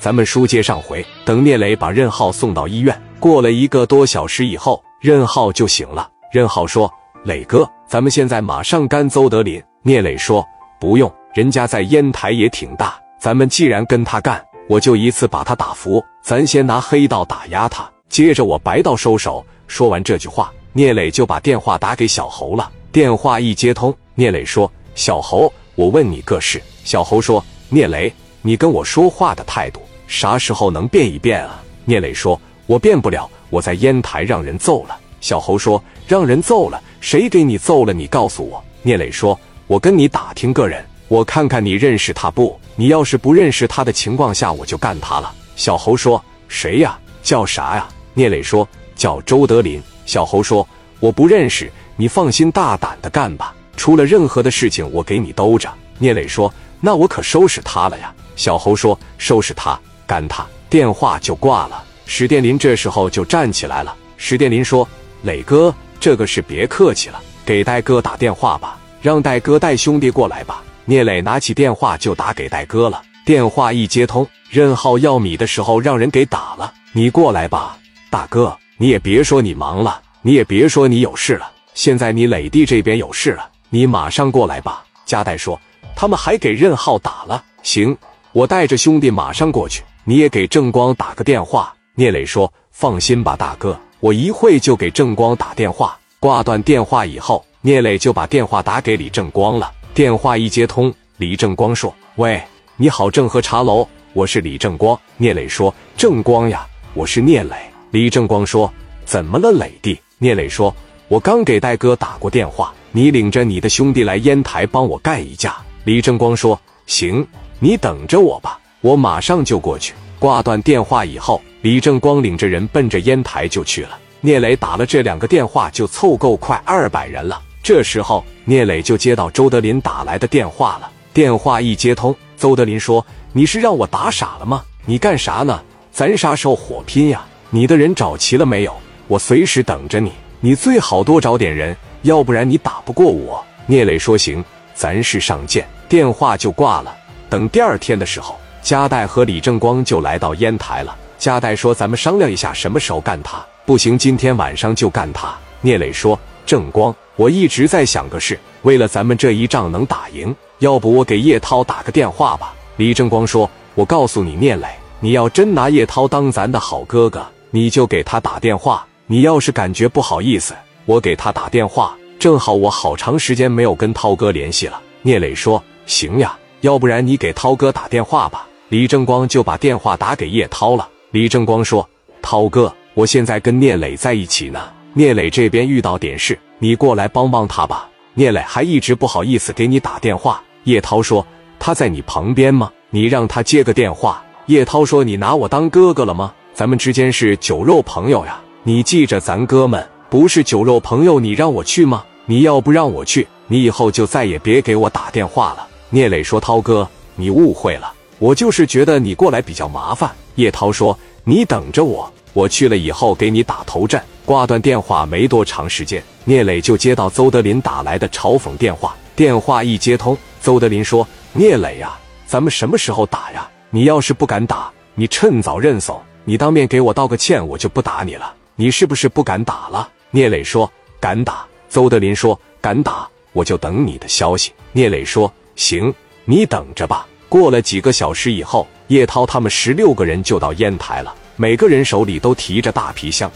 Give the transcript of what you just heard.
咱们书接上回，等聂磊把任浩送到医院，过了一个多小时以后，任浩就醒了。任浩说：“磊哥，咱们现在马上干邹德林。”聂磊说：“不用，人家在烟台也挺大，咱们既然跟他干，我就一次把他打服。咱先拿黑道打压他，接着我白道收手。”说完这句话，聂磊就把电话打给小侯了。电话一接通，聂磊说：“小侯，我问你个事。”小侯说：“聂磊，你跟我说话的态度。”啥时候能变一变啊？聂磊说：“我变不了，我在烟台让人揍了。”小侯说：“让人揍了？谁给你揍了？你告诉我。”聂磊说：“我跟你打听个人，我看看你认识他不？你要是不认识他的情况下，我就干他了。”小侯说：“谁呀？叫啥呀？”聂磊说：“叫周德林。”小侯说：“我不认识，你放心大胆的干吧，出了任何的事情，我给你兜着。”聂磊说：“那我可收拾他了呀。”小侯说：“收拾他。”干他！电话就挂了。史殿林这时候就站起来了。史殿林说：“磊哥，这个事别客气了，给戴哥打电话吧，让戴哥带兄弟过来吧。”聂磊拿起电话就打给戴哥了。电话一接通，任浩要米的时候让人给打了。你过来吧，大哥，你也别说你忙了，你也别说你有事了。现在你磊弟这边有事了，你马上过来吧。加代说：“他们还给任浩打了。”行，我带着兄弟马上过去。你也给正光打个电话。聂磊说：“放心吧，大哥，我一会就给正光打电话。”挂断电话以后，聂磊就把电话打给李正光了。电话一接通，李正光说：“喂，你好，正和茶楼，我是李正光。”聂磊说：“正光呀，我是聂磊。”李正光说：“怎么了，磊弟？”聂磊说：“我刚给戴哥打过电话，你领着你的兄弟来烟台帮我干一架。”李正光说：“行，你等着我吧。”我马上就过去。挂断电话以后，李正光领着人奔着烟台就去了。聂磊打了这两个电话，就凑够快二百人了。这时候，聂磊就接到周德林打来的电话了。电话一接通，周德林说：“你是让我打傻了吗？你干啥呢？咱啥时候火拼呀？你的人找齐了没有？我随时等着你。你最好多找点人，要不然你打不过我。”聂磊说：“行，咱是上见。”电话就挂了。等第二天的时候。加代和李正光就来到烟台了。加代说：“咱们商量一下什么时候干他。不行，今天晚上就干他。”聂磊说：“正光，我一直在想个事，为了咱们这一仗能打赢，要不我给叶涛打个电话吧？”李正光说：“我告诉你，聂磊，你要真拿叶涛当咱的好哥哥，你就给他打电话。你要是感觉不好意思，我给他打电话，正好我好长时间没有跟涛哥联系了。”聂磊说：“行呀，要不然你给涛哥打电话吧。”李正光就把电话打给叶涛了。李正光说：“涛哥，我现在跟聂磊在一起呢。聂磊这边遇到点事，你过来帮帮他吧。”聂磊还一直不好意思给你打电话。叶涛说：“他在你旁边吗？你让他接个电话。”叶涛说：“你拿我当哥哥了吗？咱们之间是酒肉朋友呀，你记着，咱哥们不是酒肉朋友，你让我去吗？你要不让我去，你以后就再也别给我打电话了。”聂磊说：“涛哥，你误会了。”我就是觉得你过来比较麻烦。叶涛说：“你等着我，我去了以后给你打头阵。”挂断电话没多长时间，聂磊就接到邹德林打来的嘲讽电话。电话一接通，邹德林说：“聂磊呀，咱们什么时候打呀？你要是不敢打，你趁早认怂，你当面给我道个歉，我就不打你了。你是不是不敢打了？”聂磊说：“敢打。”邹德林说：“敢打，我就等你的消息。”聂磊说：“行，你等着吧。”过了几个小时以后，叶涛他们十六个人就到烟台了，每个人手里都提着大皮箱。